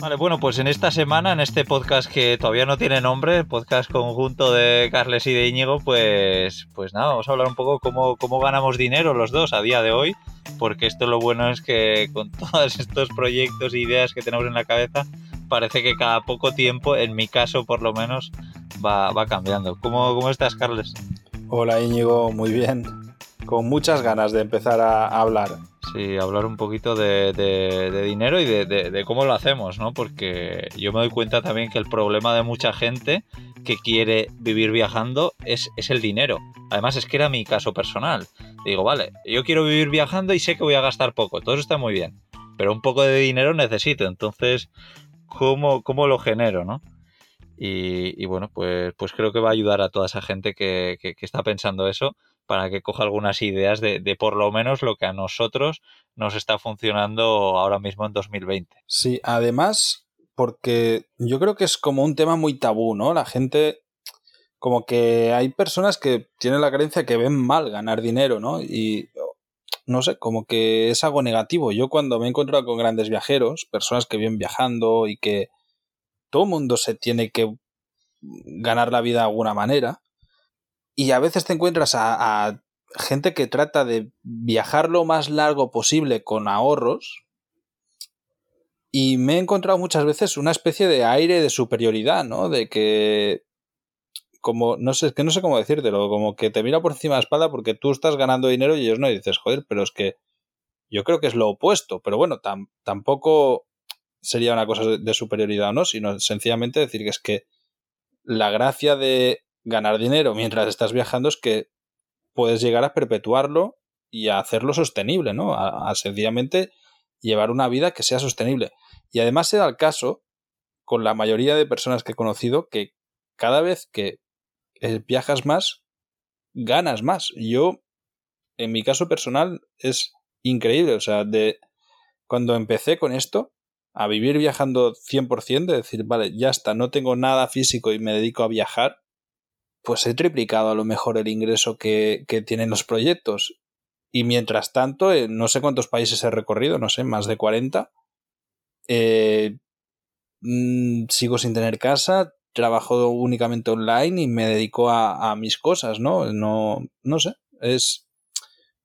Vale, bueno, pues en esta semana, en este podcast que todavía no tiene nombre, podcast conjunto de Carles y de Íñigo, pues, pues nada, vamos a hablar un poco cómo, cómo ganamos dinero los dos a día de hoy, porque esto lo bueno es que con todos estos proyectos e ideas que tenemos en la cabeza, parece que cada poco tiempo, en mi caso por lo menos, va, va cambiando. ¿Cómo, ¿Cómo estás, Carles? Hola Íñigo, muy bien. Con muchas ganas de empezar a hablar. Sí, hablar un poquito de, dinero y de, cómo lo hacemos, ¿no? Porque yo me doy cuenta también que el problema de mucha gente que quiere vivir viajando es, el dinero. Además es que era mi caso personal. Digo, vale, yo quiero vivir viajando y sé que voy a gastar poco, todo eso está muy bien, pero un poco de dinero necesito, entonces, ¿cómo, lo genero, no? Y, bueno, pues, pues creo que va a ayudar a toda esa gente que, está pensando eso para que coja algunas ideas de, por lo menos lo que a nosotros nos está funcionando ahora mismo en 2020. Sí, además, porque yo creo que es como un tema muy tabú, ¿no? La gente, como que hay personas que tienen la creencia que ven mal ganar dinero, ¿no? Y no sé, como que es algo negativo. Yo cuando me he encontrado con grandes viajeros, personas que vienen viajando y que todo mundo se tiene que ganar la vida de alguna manera. Y a veces te encuentras a, gente que trata de viajar lo más largo posible con ahorros. Y me he encontrado muchas veces una especie de aire de superioridad, ¿no? De que. Como, no sé, que no sé cómo decírtelo, como que te mira por encima de la espalda porque tú estás ganando dinero y ellos no, y dices, joder, pero es que yo creo que es lo opuesto, pero bueno, tampoco sería una cosa de superioridad no, sino sencillamente decir que es que la gracia de ganar dinero mientras estás viajando es que puedes llegar a perpetuarlo y a hacerlo sostenible, ¿no? A, sencillamente llevar una vida que sea sostenible. Y además se da el caso con la mayoría de personas que he conocido que cada vez que eh, viajas más, ganas más. Yo, en mi caso personal, es increíble. O sea, de cuando empecé con esto, a vivir viajando 100%, de decir, vale, ya está, no tengo nada físico y me dedico a viajar, pues he triplicado a lo mejor el ingreso que, tienen los proyectos. Y mientras tanto, no sé cuántos países he recorrido, no sé, más de 40. Eh, mm, sigo sin tener casa, trabajo únicamente online y me dedico a, a, mis cosas, ¿no? No, no sé, es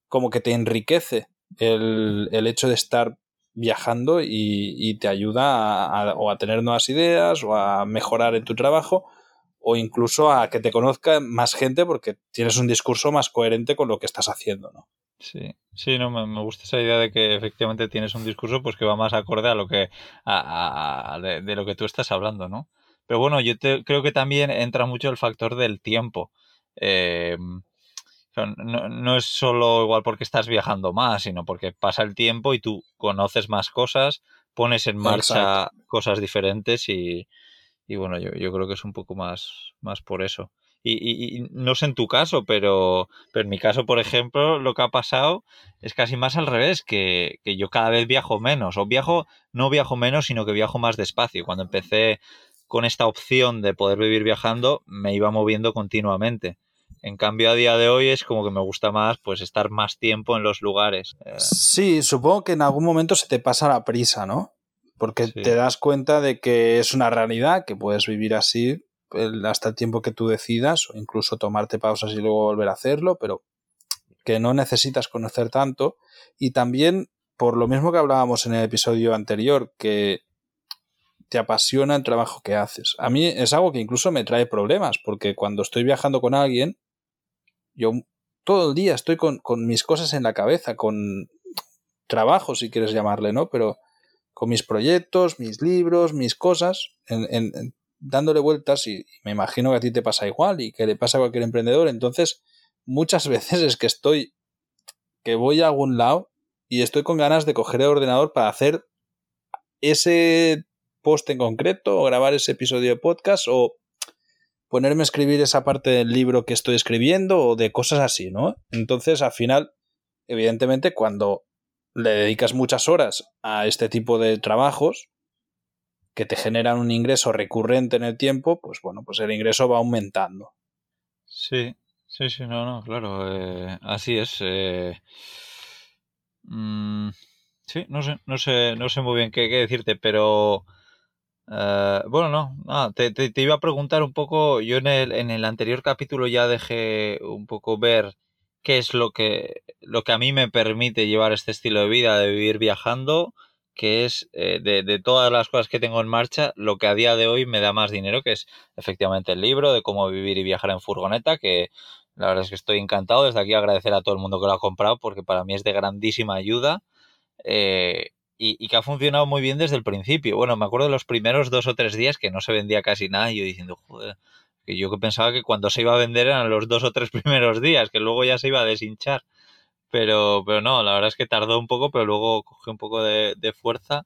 como que te enriquece el, el hecho de estar viajando y, te ayuda a, a tener nuevas ideas o a mejorar en tu trabajo o incluso a que te conozca más gente porque tienes un discurso más coherente con lo que estás haciendo, ¿no? Sí, sí, no, me, gusta esa idea de que efectivamente tienes un discurso pues que va más acorde a lo que a, de, lo que tú estás hablando, ¿no? Pero bueno, yo creo que también entra mucho el factor del tiempo. Eh, no, no, es solo igual porque estás viajando más, sino porque pasa el tiempo y tú conoces más cosas, pones en marcha cosas diferentes y, y bueno, yo, yo, creo que es un poco más, más por eso. Y, y, no sé en tu caso, pero, pero en mi caso, por ejemplo, lo que ha pasado es casi más al revés, que, que yo cada vez viajo menos, o viajo, no viajo menos, sino que viajo más despacio. Cuando empecé con esta opción de poder vivir viajando, me iba moviendo continuamente. En cambio, a día de hoy es como que me gusta más pues estar más tiempo en los lugares. Eh, sí, supongo que en algún momento se te pasa la prisa, ¿no? Porque te das cuenta de que es una realidad, que puedes vivir así hasta el tiempo que tú decidas, o incluso tomarte pausas y luego volver a hacerlo, pero que no necesitas conocer tanto. Y también, por lo mismo que hablábamos en el episodio anterior, que te apasiona el trabajo que haces. A mí es algo que incluso me trae problemas, porque cuando estoy viajando con alguien, yo todo el día estoy con, mis cosas en la cabeza, con trabajo, si quieres llamarle, ¿no? Pero con mis proyectos, mis libros, mis cosas, en, dándole vueltas y, me imagino que a ti te pasa igual y que le pasa a cualquier emprendedor. Entonces, muchas veces es que estoy, que voy a algún lado y estoy con ganas de coger el ordenador para hacer ese post en concreto o grabar ese episodio de podcast o ponerme a escribir esa parte del libro que estoy escribiendo o de cosas así, ¿no? Entonces, al final, evidentemente, cuando le dedicas muchas horas a este tipo de trabajos que te generan un ingreso recurrente en el tiempo, pues bueno, pues el ingreso va aumentando. Sí, sí, sí, no, no, claro, eh, así es. Eh, mm, sí, no sé, no sé, no sé muy bien qué, decirte, pero Eh, bueno, no, te, te, iba a preguntar un poco, yo en el, en el anterior capítulo ya dejé un poco ver qué es lo que, lo que a mí me permite llevar este estilo de vida, de vivir viajando, que es eh, de, de, todas las cosas que tengo en marcha, lo que a día de hoy me da más dinero, que es efectivamente el libro de cómo vivir y viajar en furgoneta, que la verdad es que estoy encantado. Desde aquí agradecer a todo el mundo que lo ha comprado, porque para mí es de grandísima ayuda. Eh, y, que ha funcionado muy bien desde el principio. Bueno, me acuerdo de los primeros dos o tres días que no se vendía casi nada y yo diciendo, joder, que yo pensaba que cuando se iba a vender eran los dos o tres primeros días, que luego ya se iba a deshinchar. Pero, pero no, la verdad es que tardó un poco, pero luego cogió un poco de, fuerza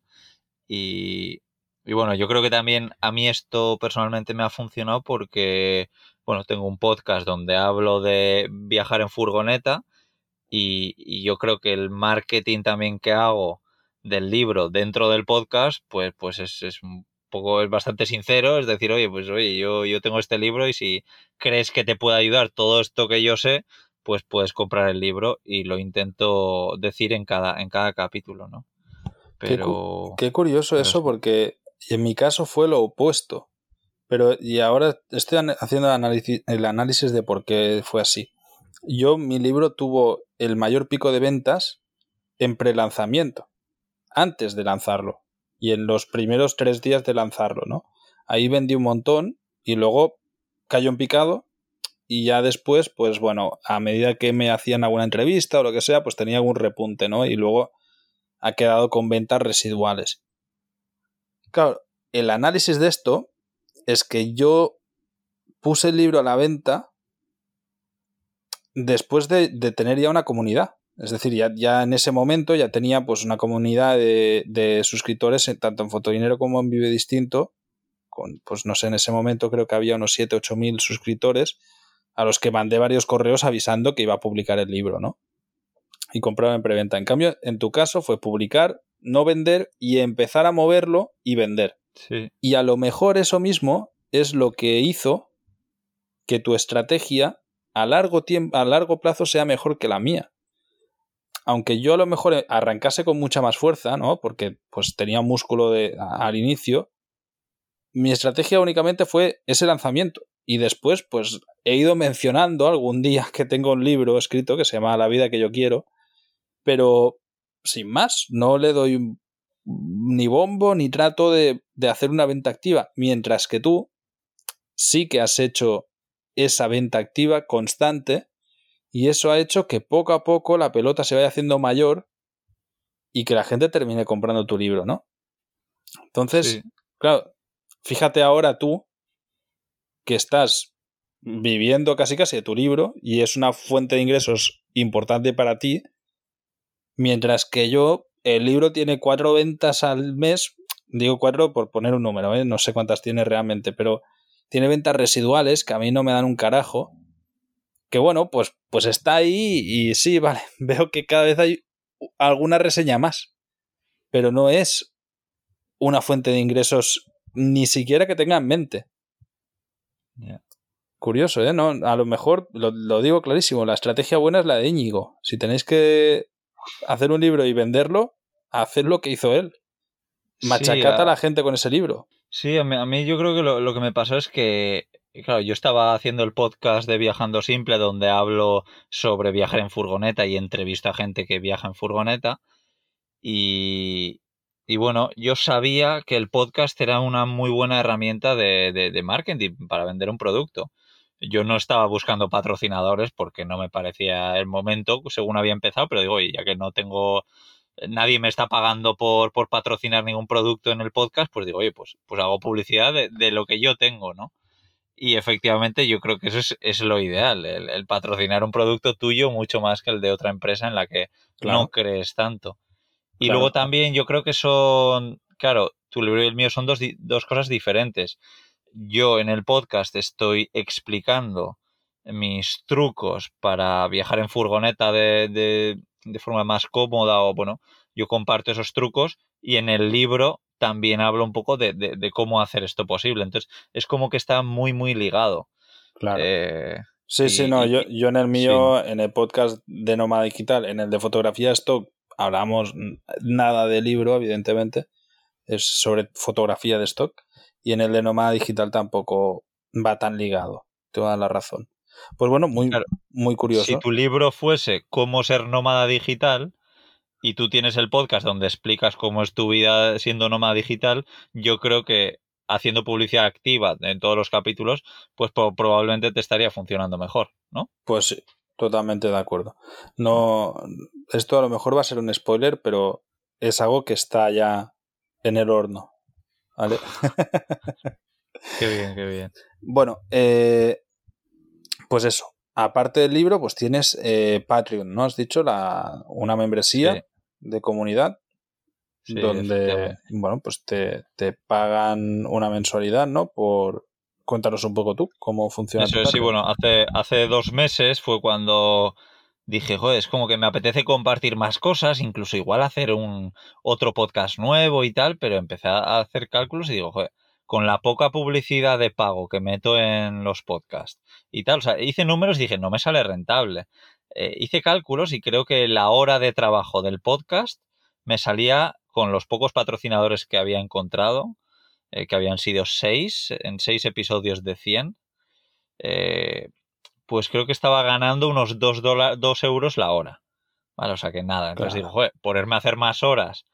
y, y bueno, yo creo que también a mí esto personalmente me ha funcionado porque, bueno, tengo un podcast donde hablo de viajar en furgoneta y, y yo creo que el marketing también que hago del libro dentro del podcast, pues, pues es, es un poco, es bastante sincero, es decir, oye, pues oye, yo, yo tengo este libro y si crees que te puede ayudar todo esto que yo sé, pues puedes comprar el libro y lo intento decir en cada, en cada capítulo, ¿no? Pero... Qué, curioso eso, porque en mi caso fue lo opuesto. Pero, y ahora estoy haciendo el análisis, el análisis de por qué fue así. Yo, mi libro tuvo el mayor pico de ventas en prelanzamiento antes de lanzarlo y en los primeros tres días de lanzarlo, ¿no? Ahí vendí un montón y luego cayó en picado y ya después, pues bueno, a medida que me hacían alguna entrevista o lo que sea, pues tenía algún repunte, ¿no? Y luego ha quedado con ventas residuales. Claro, el análisis de esto es que yo puse el libro a la venta después de, de tener ya una comunidad. Es decir, ya, ya en ese momento ya tenía pues una comunidad de, suscriptores tanto en Fotodinero como en Vive Distinto. Con, pues no sé, en ese momento creo que había unos 7, 8 mil suscriptores a los que mandé varios correos avisando que iba a publicar el libro, ¿no? Y compraba en preventa. En cambio, en tu caso fue publicar, no vender y empezar a moverlo y vender. Sí. Y a lo mejor eso mismo es lo que hizo que tu estrategia a largo, tiempo, a largo plazo sea mejor que la mía aunque yo a lo mejor arrancase con mucha más fuerza, ¿no? Porque pues tenía músculo de, al inicio, mi estrategia únicamente fue ese lanzamiento. Y después, pues he ido mencionando algún día que tengo un libro escrito que se llama La vida que yo quiero, pero sin más, no le doy ni bombo ni trato de, de hacer una venta activa, mientras que tú sí que has hecho esa venta activa constante y eso ha hecho que poco a poco la pelota se vaya haciendo mayor y que la gente termine comprando tu libro, ¿no? Entonces, claro, fíjate ahora tú que estás viviendo casi casi de tu libro y es una fuente de ingresos importante para ti, mientras que yo, el libro tiene cuatro ventas al mes, digo cuatro por poner un número, ¿eh? no sé cuántas tiene realmente, pero tiene ventas residuales que a mí no me dan un carajo que bueno, pues, pues está ahí y sí, vale, veo que cada vez hay alguna reseña más, pero no es una fuente de ingresos ni siquiera que tenga en mente. Curioso, ¿eh? No, a lo mejor, lo, digo clarísimo, la estrategia buena es la de Íñigo. Si tenéis que hacer un libro y venderlo, haced lo que hizo él. Machacata a... la gente con ese libro. Sí, a mí, yo creo que lo, lo, que me pasó es que claro, yo estaba haciendo el podcast de Viajando Simple donde hablo sobre viajar en furgoneta y entrevisto a gente que viaja en furgoneta. Y, bueno, yo sabía que el podcast era una muy buena herramienta de, de, marketing para vender un producto. Yo no estaba buscando patrocinadores porque no me parecía el momento, según había empezado, pero digo, oye, ya que no tengo nadie me está pagando por, por patrocinar ningún producto en el podcast, pues digo, oye, pues, pues hago publicidad de, de lo que yo tengo, ¿no? Y efectivamente yo creo que eso es, lo ideal, el, patrocinar un producto tuyo mucho más que el de otra empresa en la que no crees tanto. Y luego también yo creo que son, claro, tu libro y el mío son dos, dos cosas diferentes. Yo en el podcast estoy explicando mis trucos para viajar en furgoneta de, de, de forma más cómoda o bueno, yo comparto esos trucos y en el libro también hablo un poco de, de, cómo hacer esto posible. Entonces, es como que está muy, muy ligado. Claro. Eh, sí, sí, no, yo, yo en el mío, en el podcast de Nómada Digital, en el de fotografía stock, hablamos nada de libro, evidentemente, es sobre fotografía de stock. y en el de nómada digital tampoco va tan ligado. Te da la razón. Pues bueno, muy, muy curioso. Si tu libro fuese Cómo ser nómada digital y tú tienes el podcast donde explicas cómo es tu vida siendo nómada digital, yo creo que haciendo publicidad activa en todos los capítulos, pues probablemente te estaría funcionando mejor, ¿no? Pues sí, totalmente de acuerdo. No, esto a lo mejor va a ser un spoiler, pero es algo que está ya en el horno. ¿Vale? qué bien, qué bien. Bueno, eh, pues eso. Aparte del libro, pues tienes eh, Patreon, ¿no? Has dicho la, una membresía de comunidad donde, bueno, pues te, te, pagan una mensualidad, ¿no? Por, cuéntanos un poco tú cómo funciona. Eso sí, bueno, hace, hace dos meses fue cuando dije, joder, es como que me apetece compartir más cosas, incluso igual hacer un otro podcast nuevo y tal, pero empecé a hacer cálculos y digo, joder, con la poca publicidad de pago que meto en los podcasts y tal, o sea, hice números y dije, no me sale rentable. Eh, hice cálculos y creo que la hora de trabajo del podcast me salía con los pocos patrocinadores que había encontrado, eh, que habían sido seis, en seis episodios de 100, eh, pues creo que estaba ganando unos dos, dos euros la hora. Vale, o sea que nada. Entonces digo, joder, ponerme a hacer más horas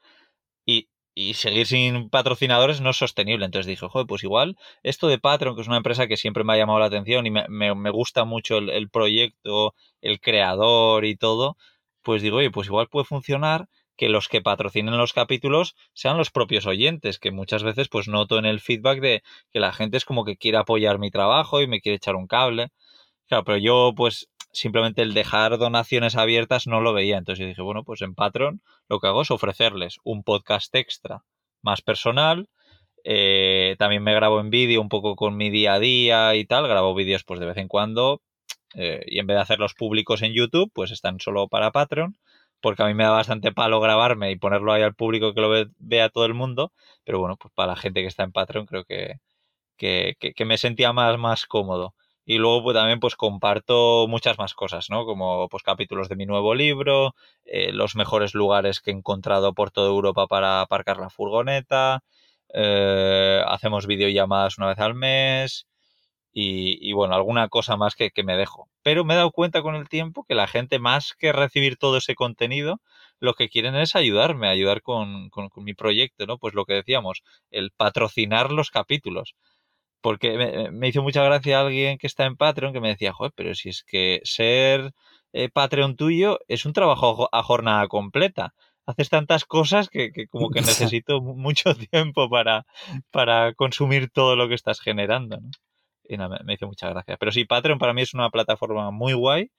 y seguir sin patrocinadores no es sostenible. Entonces dije, joder, pues igual esto de Patreon, que es una empresa que siempre me ha llamado la atención y me, me, gusta mucho el, proyecto, el creador y todo, pues digo, oye, pues igual puede funcionar que los que patrocinen los capítulos sean los propios oyentes, que muchas veces pues noto en el feedback de que la gente es como que quiere apoyar mi trabajo y me quiere echar un cable. Claro, pero yo pues simplemente el dejar donaciones abiertas no lo veía. Entonces yo dije, bueno, pues en Patreon lo que hago es ofrecerles un podcast extra más personal. Eh, también me grabo en vídeo un poco con mi día a día y tal. Grabo vídeos pues de vez en cuando. Eh, y en vez de hacerlos públicos en YouTube, pues están solo para Patreon. Porque a mí me da bastante palo grabarme y ponerlo ahí al público que lo vea todo el mundo. Pero bueno, pues para la gente que está en Patreon creo que, que, que me sentía más, más cómodo. Y luego pues, también pues comparto muchas más cosas, ¿no? Como pues capítulos de mi nuevo libro, eh, los mejores lugares que he encontrado por toda Europa para aparcar la furgoneta, eh, hacemos videollamadas una vez al mes y, bueno, alguna cosa más que, me dejo. Pero me he dado cuenta con el tiempo que la gente más que recibir todo ese contenido, lo que quieren es ayudarme, ayudar con, con mi proyecto, ¿no? Pues lo que decíamos, el patrocinar los capítulos porque me, hizo mucha gracia alguien que está en Patreon que me decía, joder, pero si es que ser eh, Patreon tuyo es un trabajo a jornada completa. Haces tantas cosas que, como que necesito mucho tiempo para, para consumir todo lo que estás generando. Y nada, me, me hizo mucha gracia. Pero sí, Patreon para mí es una plataforma muy guay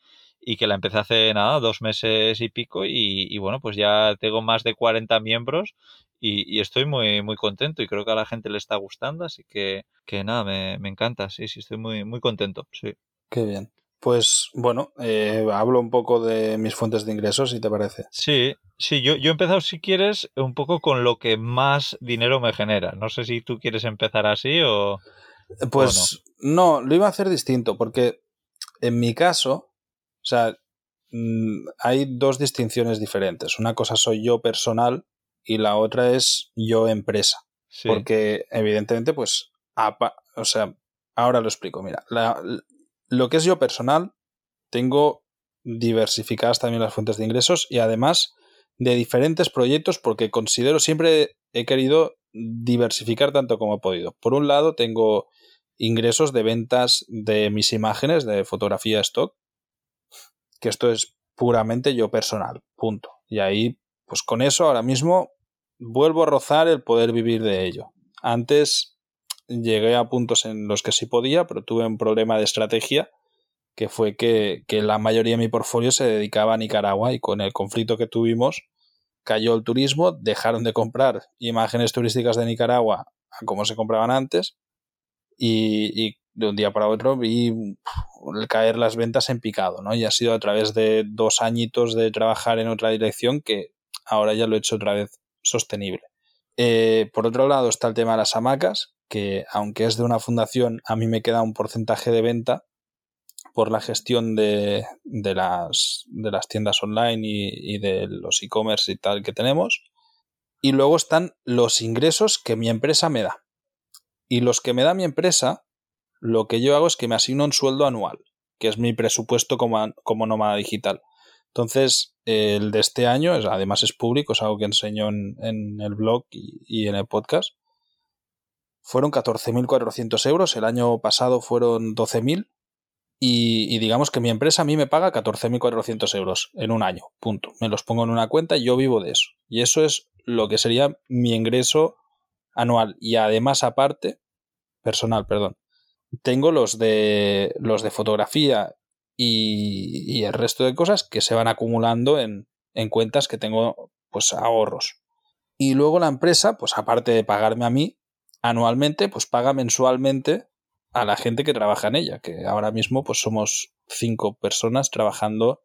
y que la empecé hace nada, dos meses y pico y, bueno, pues ya tengo más de 40 miembros y, estoy muy, muy contento y creo que a la gente le está gustando, así que, que nada, me, me encanta, sí, sí, estoy muy, muy contento, sí. Qué bien. Pues bueno, eh, hablo un poco de mis fuentes de ingresos, si te parece. Sí, sí, yo, yo he empezado, si quieres, un poco con lo que más dinero me genera. No sé si tú quieres empezar así o... Pues no, lo iba a hacer distinto, porque en mi caso, o sea, mm, hay dos distinciones diferentes. Una cosa soy yo personal y la otra es yo empresa. Porque evidentemente, pues, o sea, ahora lo explico. Mira, lo que es yo personal, tengo diversificadas también las fuentes de ingresos y además de diferentes proyectos porque considero siempre he querido diversificar tanto como he podido. Por un lado, tengo ingresos de ventas de mis imágenes de fotografía stock esto es puramente yo personal, punto. Y ahí, pues con eso ahora mismo vuelvo a rozar el poder vivir de ello. Antes llegué a puntos en los que sí podía, pero tuve un problema de estrategia que fue que, que la mayoría de mi portfolio se dedicaba a Nicaragua y con el conflicto que tuvimos cayó el turismo, dejaron de comprar imágenes turísticas de Nicaragua como se compraban antes y de un día para otro vi caer las ventas en picado, ¿no? Y ha sido a través de dos añitos de trabajar en otra dirección que ahora ya lo he hecho otra vez sostenible. Eh, por otro lado está el tema de las hamacas, que aunque es de una fundación, a mí me queda un porcentaje de venta por la gestión de, de, las, de las, tiendas online y, y de los e-commerce y tal que tenemos. Y luego están los ingresos que mi empresa me da. Y los que me da mi empresa, lo que yo hago es que me asigno un sueldo anual, que es mi presupuesto como, como nómada digital. Entonces, el de este año, además es público, es algo que enseño en, el blog y, en el podcast, fueron 14.400 euros, el año pasado fueron 12.000 y, y, digamos que mi empresa a mí me paga 14.400 euros en un año, punto. Me los pongo en una cuenta y yo vivo de eso. Y eso es lo que sería mi ingreso anual. Y además aparte, personal, perdón, tengo los de, los de fotografía y, el resto de cosas que se van acumulando en, en cuentas que tengo pues ahorros. Y luego la empresa, pues aparte de pagarme a mí anualmente, pues paga mensualmente a la gente que trabaja en ella, que ahora mismo pues somos cinco personas trabajando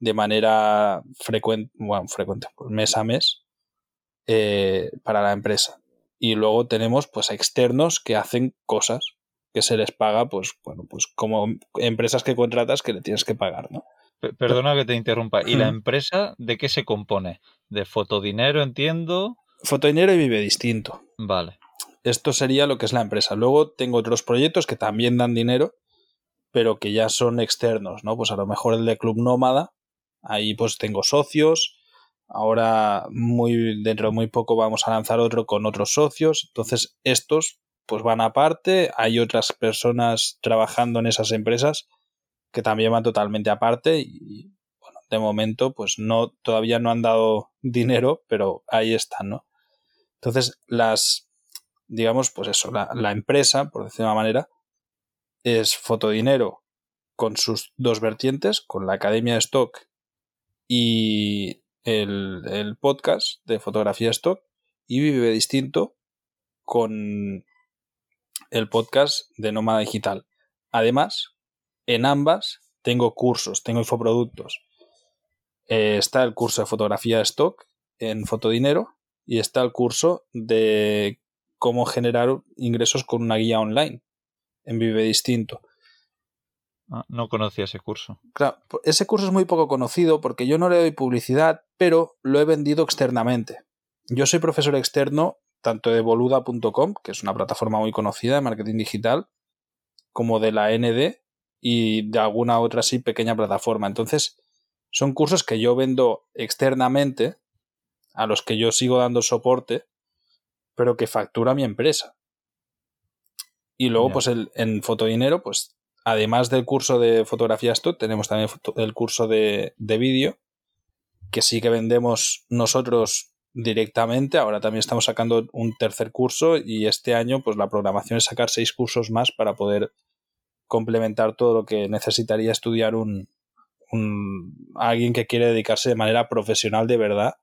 de manera frecuente, bueno, frecuente, pues mes a mes eh, para la empresa. Y luego tenemos pues externos que hacen cosas que se les paga, pues, bueno, pues como empresas que contratas que le tienes que pagar, ¿no? Perdona que te interrumpa. ¿Y la empresa de qué se compone? ¿De fotodinero, entiendo? Fotodinero y vive distinto. Vale. Esto sería lo que es la empresa. Luego tengo otros proyectos que también dan dinero, pero que ya son externos, ¿no? Pues a lo mejor el de Club Nómada, ahí pues tengo socios. Ahora, muy, dentro de muy poco, vamos a lanzar otro con otros socios. Entonces, estos pues van aparte, hay otras personas trabajando en esas empresas que también van totalmente aparte y bueno, de momento pues no todavía no han dado dinero, pero ahí están, ¿no? Entonces, las digamos, pues eso, la, la empresa, por decirlo de una manera, es Fotodinero con sus dos vertientes, con la Academia de Stock y el, el podcast de fotografía stock y Vive Distinto con el podcast de Nómada Digital. Además, en ambas tengo cursos, tengo infoproductos. Eh, está el curso de fotografía de stock en Fotodinero y está el curso de cómo generar ingresos con una guía online en Vive Distinto. Ah, no conocía ese curso. Claro, ese curso es muy poco conocido porque yo no le doy publicidad, pero lo he vendido externamente. Yo soy profesor externo tanto de boluda.com, que es una plataforma muy conocida de marketing digital, como de la ND y de alguna otra así pequeña plataforma. Entonces, son cursos que yo vendo externamente, a los que yo sigo dando soporte, pero que factura mi empresa. Y luego, pues el, en Fotodinero, pues además del curso de fotografía stock, tenemos también el curso de, de vídeo, que sí que vendemos nosotros directamente. Ahora también estamos sacando un tercer curso y este año pues la programación es sacar seis cursos más para poder complementar todo lo que necesitaría estudiar un, alguien que quiere dedicarse de manera profesional de verdad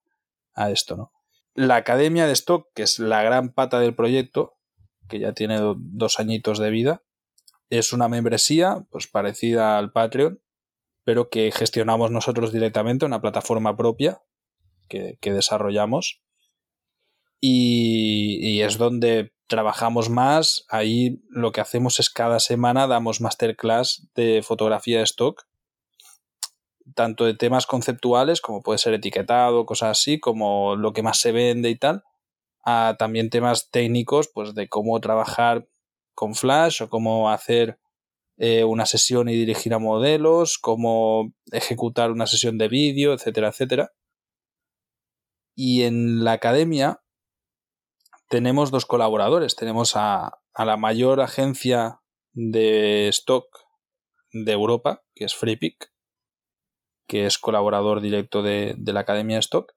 a esto, ¿no? La Academia de Stock, que es la gran pata del proyecto, que ya tiene dos añitos de vida, es una membresía pues parecida al Patreon, pero que gestionamos nosotros directamente, una plataforma propia que, desarrollamos. Y, es donde trabajamos más. Ahí lo que hacemos es cada semana damos masterclass de fotografía de stock, tanto de temas conceptuales como puede ser etiquetado, cosas así, como lo que más se vende y tal, a también temas técnicos, pues de cómo trabajar con Flash o cómo hacer eh, una sesión y dirigir a modelos, cómo ejecutar una sesión de vídeo, etcétera, etcétera. Y en la academia tenemos dos colaboradores. Tenemos a, la mayor agencia de stock de Europa, que es FreePick, que es colaborador directo de, la Academia de Stock,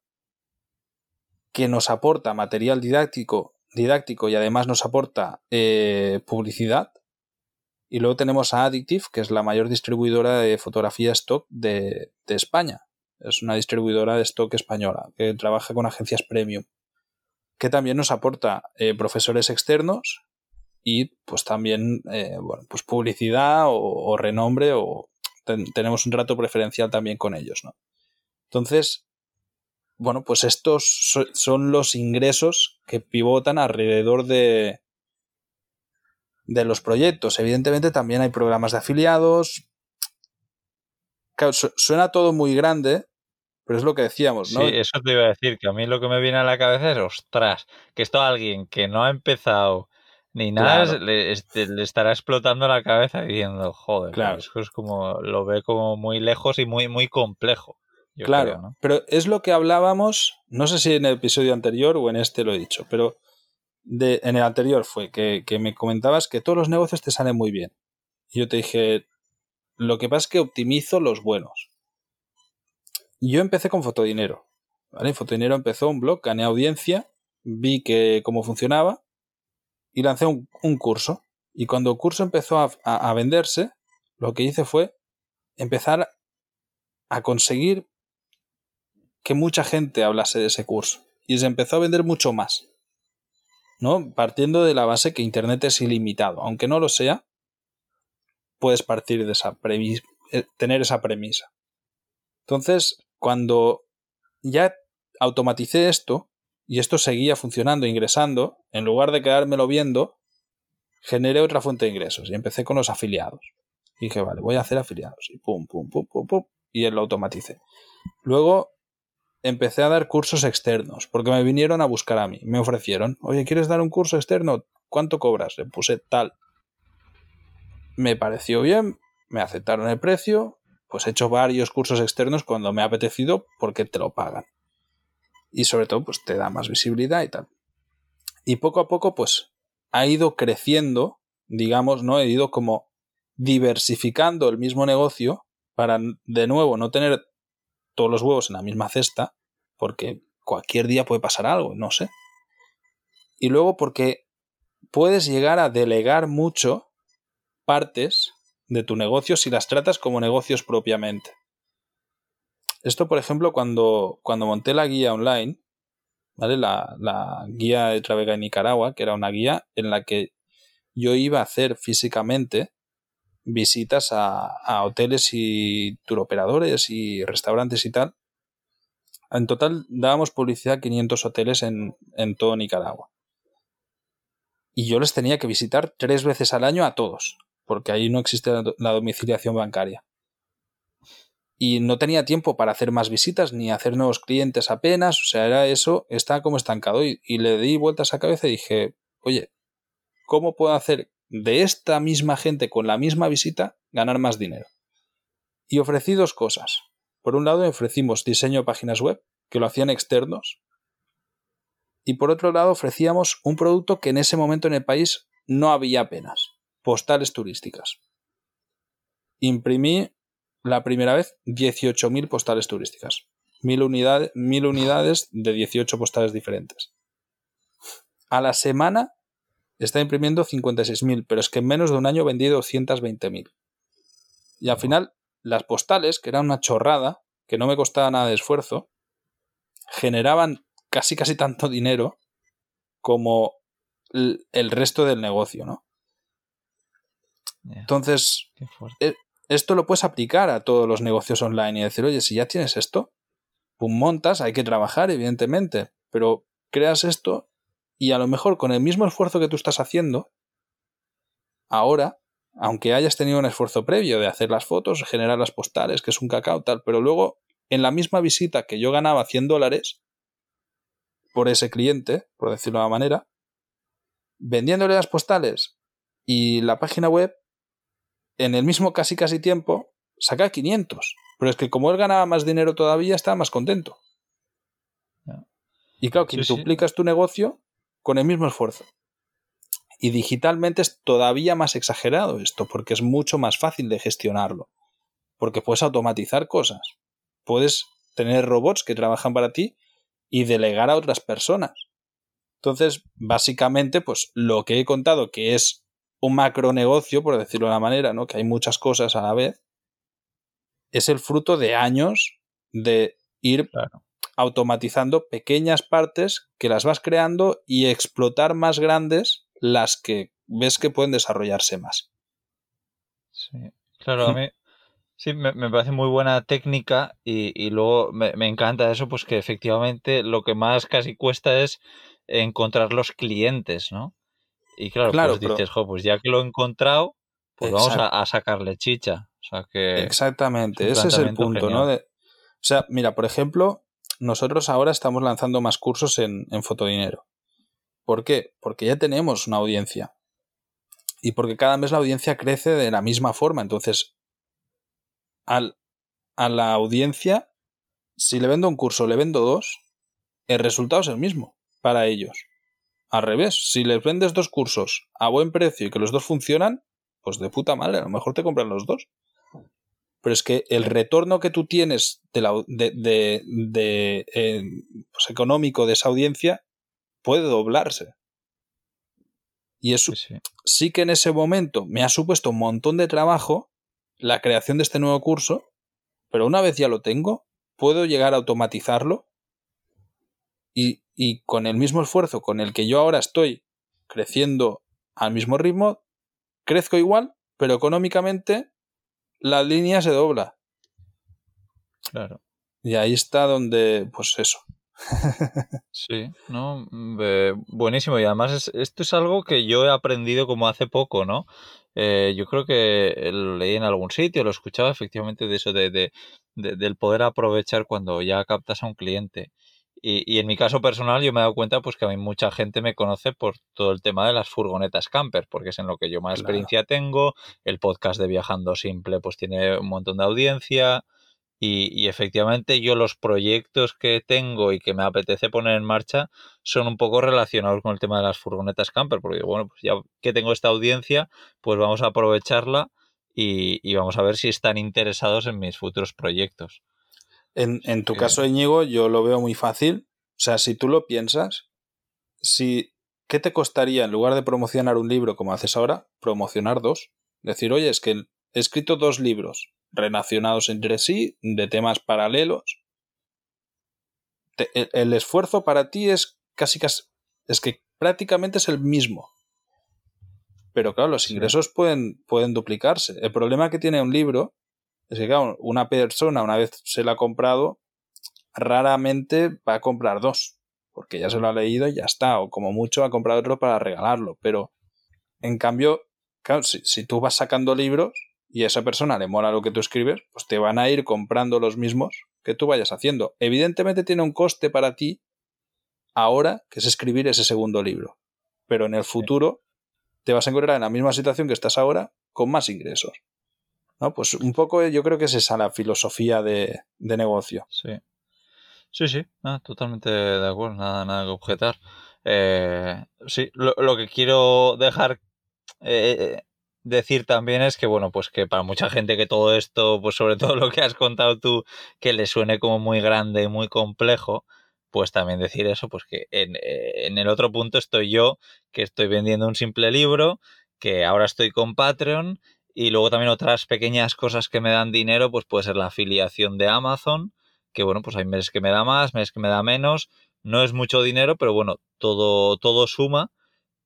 que nos aporta material didáctico, didáctico y además nos aporta eh, publicidad. Y luego tenemos a Addictive, que es la mayor distribuidora de fotografía stock de España. Es una distribuidora de stock española que trabaja con agencias premium, que también nos aporta eh, profesores externos y pues también eh, bueno, pues publicidad o, renombre o tenemos un trato preferencial también con ellos, ¿no? Entonces, bueno, pues estos son los ingresos que pivotan alrededor de, de los proyectos. Evidentemente también hay programas de afiliados. suena todo muy grande, pero es lo que decíamos, ¿no? Sí, eso te iba a decir, que a mí lo que me viene a la cabeza es, ostras, que esto alguien que no ha empezado ni nada, le, este, le, estará explotando la cabeza diciendo, joder, claro. eso es como, lo ve como muy lejos y muy, muy complejo. claro, pero es lo que hablábamos, no sé si en el episodio anterior o en este lo he dicho, pero de, en el anterior fue que, que me comentabas que todos los negocios te salen muy bien. Y yo te dije, lo que pasa es que optimizo los buenos. Yo empecé con Fotodinero. ¿vale? Fotodinero empezó un blog, gané audiencia, vi que cómo funcionaba y lancé un, curso. Y cuando el curso empezó a, venderse, lo que hice fue empezar a conseguir que mucha gente hablase de ese curso. Y se empezó a vender mucho más. ¿No? Partiendo de la base que Internet es ilimitado. Aunque no lo sea, puedes partir de esa premisa, eh, tener esa premisa. Entonces, cuando ya automaticé esto, y esto seguía funcionando, ingresando, en lugar de quedármelo viendo, generé otra fuente de ingresos y empecé con los afiliados. Dije, vale, voy a hacer afiliados. Y pum, pum, pum, pum, pum, y lo automaticé. Luego empecé a dar cursos externos, porque me vinieron a buscar a mí. Me ofrecieron, oye, ¿quieres dar un curso externo? ¿Cuánto cobras? Le puse tal. Me pareció bien, me aceptaron el precio, pues he hecho varios cursos externos cuando me ha apetecido porque te lo pagan y sobre todo pues te da más visibilidad y tal. Y poco a poco pues ha ido creciendo, digamos, ¿no? He ido como diversificando el mismo negocio para de nuevo no tener todos los huevos en la misma cesta, porque cualquier día puede pasar algo, no sé. Y luego porque puedes llegar a delegar mucho partes de tu negocio si las tratas como negocios propiamente. Esto, por ejemplo, cuando, cuando monté la guía online, ¿vale? La, la guía de Travega en Nicaragua, que era una guía en la que yo iba a hacer físicamente visitas a, a hoteles y turoperadores y restaurantes y tal. En total dábamos publicidad a 500 hoteles en, en todo Nicaragua. Y yo les tenía que visitar tres veces al año a todos, porque ahí no existe la domiciliación bancaria y no tenía tiempo para hacer más visitas ni hacer nuevos clientes apenas, o sea, era eso, estaba como estancado y, le di vueltas a cabeza y dije, oye, ¿cómo puedo hacer de esta misma gente con la misma visita ganar más dinero? Y ofrecí dos cosas. Por un lado, ofrecimos diseño de páginas web, que lo hacían externos, y por otro lado, ofrecíamos un producto que en ese momento en el país no había apenas, postales turísticas. Imprimí la primera vez 18.000 postales turísticas. Mil, unidades, mil unidades de 18 postales diferentes. A la semana está imprimiendo 56.000, pero es que en menos de un año vendí 220.000. Y al final, las postales, que eran una chorrada, que no me costaba nada de esfuerzo, generaban casi casi tanto dinero como el resto del negocio, ¿no? Entonces, esto lo puedes aplicar a todos los negocios online y decir, oye, si ya tienes esto, pues montas, hay que trabajar, evidentemente, pero creas esto y a lo mejor con el mismo esfuerzo que tú estás haciendo, ahora, aunque hayas tenido un esfuerzo previo de hacer las fotos, generar las postales, que es un cacao tal, pero luego en la misma visita que yo ganaba 100 dólares por ese cliente, por decirlo de una manera, vendiéndole las postales y la página web, en el mismo casi casi tiempo, saca 500. Pero es que como él ganaba más dinero todavía, estaba más contento. Y claro, que duplicas tu negocio con el mismo esfuerzo. Y digitalmente es todavía más exagerado esto, porque es mucho más fácil de gestionarlo. Porque puedes automatizar cosas. Puedes tener robots que trabajan para ti y delegar a otras personas. Entonces, básicamente, pues lo que he contado, que es un macro negocio, por decirlo de una manera, ¿no? que hay muchas cosas a la vez, es el fruto de años de ir automatizando pequeñas partes que las vas creando y explotar más grandes las que ves que pueden desarrollarse más. Sí, claro, a mí sí me, parece muy buena técnica y, y luego me, me, encanta eso, pues que efectivamente lo que más casi cuesta es encontrar los clientes, ¿no? Y claro, pues dices, pues ya que lo he encontrado, pues vamos a, sacarle chicha. O sea que Exactamente, ese es el punto, ¿no? o sea, mira, por ejemplo, nosotros ahora estamos lanzando más cursos en, en Fotodinero. ¿Por qué? Porque ya tenemos una audiencia. y porque cada mes la audiencia crece de la misma forma. Entonces, al, a la audiencia, si le vendo un curso, le vendo dos, el resultado es el mismo para ellos. Al revés, si les vendes dos cursos a buen precio y que los dos funcionan, pues de puta madre, a lo mejor te compran los dos. Pero es que el retorno que tú tienes de, la, de, de, eh, pues económico de esa audiencia puede doblarse. Y eso sí que en ese momento me ha supuesto un montón de trabajo la creación de este nuevo curso, pero una vez ya lo tengo, puedo llegar a automatizarlo y, y con el mismo esfuerzo con el que yo ahora estoy creciendo al mismo ritmo, crezco igual, pero económicamente la línea se dobla. Claro. Y ahí está donde, pues eso. sí, no, buenísimo. Y además esto es algo que yo he aprendido como hace poco, ¿no? Eh, yo creo que lo leí en algún sitio, lo escuchaba efectivamente de eso, de, de, del poder aprovechar cuando ya captas a un cliente. Y, en mi caso personal yo me he dado cuenta pues que a mí mucha gente me conoce por todo el tema de las furgonetas camper, porque es en lo que yo más experiencia tengo, el podcast de Viajando Simple pues tiene un montón de audiencia y, efectivamente yo los proyectos que tengo y que me apetece poner en marcha son un poco relacionados con el tema de las furgonetas camper, porque bueno, pues ya que tengo esta audiencia, pues vamos a aprovecharla y, y vamos a ver si están interesados en mis futuros proyectos. En, tu caso, Íñigo, yo lo veo muy fácil. O sea, si tú lo piensas, si ¿qué te costaría en lugar de promocionar un libro como haces ahora, promocionar dos? Decir, oye, es que he escrito dos libros relacionados entre sí, de temas paralelos. el, esfuerzo para ti es casi, casi es que prácticamente es el mismo. Pero claro, los ingresos pueden, pueden duplicarse. El problema que tiene un libro es que, claro, una persona, una vez se la ha comprado, raramente va a comprar dos, porque ya se lo ha leído y ya está, o como mucho ha comprado otro para regalarlo. Pero, en cambio, claro, si, tú vas sacando libros y a esa persona le mola lo que tú escribes, pues te van a ir comprando los mismos que tú vayas haciendo. Evidentemente tiene un coste para ti ahora, que es escribir ese segundo libro. Pero en el futuro te vas a encontrar en la misma situación que estás ahora con más ingresos. Pues un poco yo creo que es esa la filosofía de, negocio. Sí. Sí, sí, totalmente de acuerdo, nada, nada que objetar. Eh, sí, lo, que quiero dejar eh, decir también es que, bueno, pues que para mucha gente que todo esto, pues sobre todo lo que has contado tú, que le suene como muy grande y muy complejo, pues también decir eso, pues que en, eh, en el otro punto estoy yo, que estoy vendiendo un simple libro, que ahora estoy con Patreon y luego también otras pequeñas cosas que me dan dinero, pues puede ser la afiliación de Amazon, que bueno, pues hay meses que me da más, meses que me da menos. No es mucho dinero, pero bueno, todo, todo suma.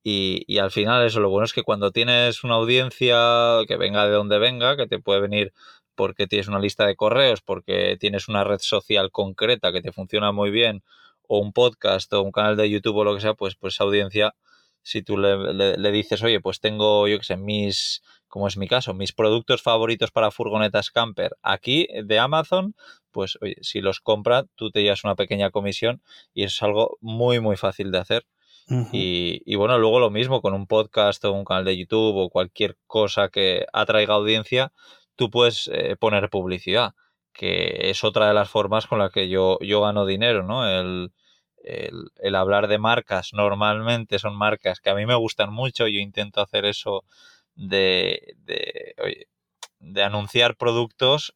Y, y, al final eso, lo bueno es que cuando tienes una audiencia que venga de donde venga, que te puede venir porque tienes una lista de correos, porque tienes una red social concreta que te funciona muy bien, o un podcast o un canal de YouTube o lo que sea, pues, pues esa audiencia, si tú le, le, le dices, oye, pues tengo, yo que sé, mis como es mi caso, mis productos favoritos para furgonetas camper aquí de Amazon, pues oye, si los compra, tú te llevas una pequeña comisión y es algo muy, muy fácil de hacer. y, bueno, luego lo mismo con un podcast o un canal de YouTube o cualquier cosa que atraiga audiencia, tú puedes eh, poner publicidad, que es otra de las formas con la que yo, yo gano dinero, ¿no? El, el, el, hablar de marcas normalmente son marcas que a mí me gustan mucho, yo intento hacer eso de, de, de anunciar productos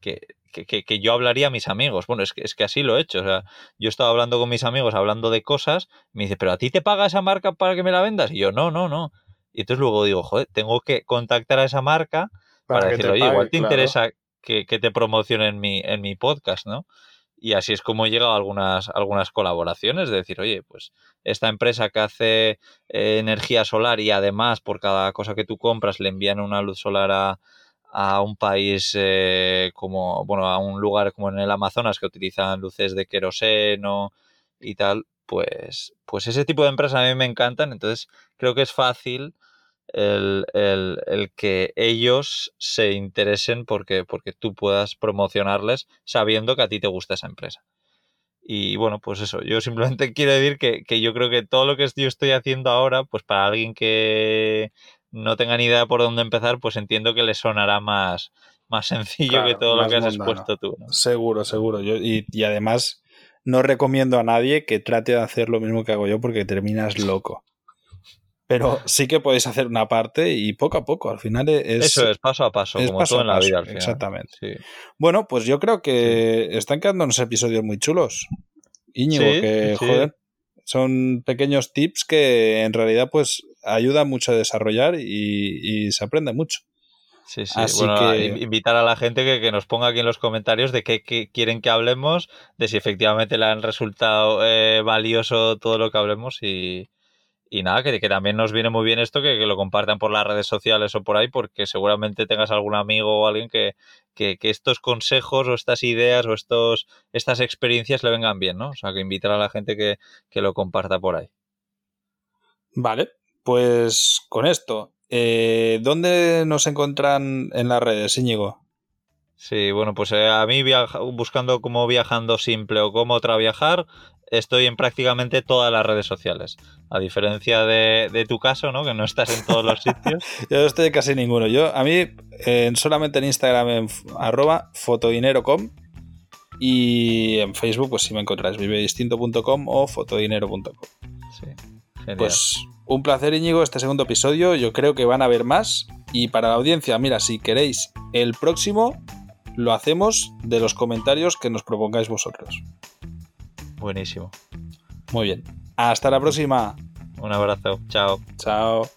que, que, que, yo hablaría a mis amigos. Bueno, es que, es que así lo he hecho. O sea, yo estaba hablando con mis amigos, hablando de cosas, me dice, pero a ti te paga esa marca para que me la vendas. Y yo, no, no, no. Y entonces luego digo, joder, tengo que contactar a esa marca para, decirle, oye, igual te interesa que, que, te promocione en mi, en mi podcast, ¿no? Y así es como he llegado a algunas, algunas colaboraciones, de decir, oye, pues esta empresa que hace eh, energía solar y además por cada cosa que tú compras le envían una luz solar a, a un país eh, como, bueno, a un lugar como en el Amazonas que utilizan luces de queroseno y tal, pues, pues ese tipo de empresas a mí me encantan, entonces creo que es fácil el, el, el, que ellos se interesen porque, porque tú puedas promocionarles sabiendo que a ti te gusta esa empresa. Y bueno, pues eso, yo simplemente quiero decir que, que, yo creo que todo lo que yo estoy haciendo ahora, pues para alguien que no tenga ni idea por dónde empezar, pues entiendo que le sonará más, más sencillo que todo lo que has expuesto tú. Seguro, seguro. Yo, y, y, además, no recomiendo a nadie que trate de hacer lo mismo que hago yo porque terminas loco. Pero sí que podéis hacer una parte y poco a poco, al final es... Eso es, paso a paso, como todo en la vida. Al final. Exactamente. Bueno, pues yo creo que están quedando unos episodios muy chulos. Íñigo, que, joder, son pequeños tips que en realidad pues ayudan mucho a desarrollar y, se aprende mucho. Sí, sí. bueno, invitar a la gente que, nos ponga aquí en los comentarios de qué, quieren que hablemos, de si efectivamente le han resultado eh, valioso todo lo que hablemos y, y nada, que, que, también nos viene muy bien esto, que, lo compartan por las redes sociales o por ahí, porque seguramente tengas algún amigo o alguien que, estos consejos o estas ideas o estos, estas experiencias le vengan bien, ¿no? O sea, que invitar a la gente que, lo comparta por ahí. Vale, pues con esto, eh, ¿dónde nos encuentran en las redes, Íñigo? Sí, bueno, pues eh, a mí buscando como viajando simple o cómo otra viajar, estoy en prácticamente todas las redes sociales. A diferencia de, tu caso, ¿no? Que no estás en todos los sitios. Yo no estoy en casi ninguno. Yo, a mí, solamente en Instagram, en arroba fotodinero.com y en Facebook, pues si me encontráis, vivedistinto.com o fotodinero.com. Sí, genial. Pues un placer, Íñigo, este segundo episodio. Yo creo que van a haber más. Y para la audiencia, mira, si queréis el próximo, lo hacemos de los comentarios que nos propongáis vosotros. Buenísimo. Muy bien. Hasta la próxima. Un abrazo. Chao. Chao.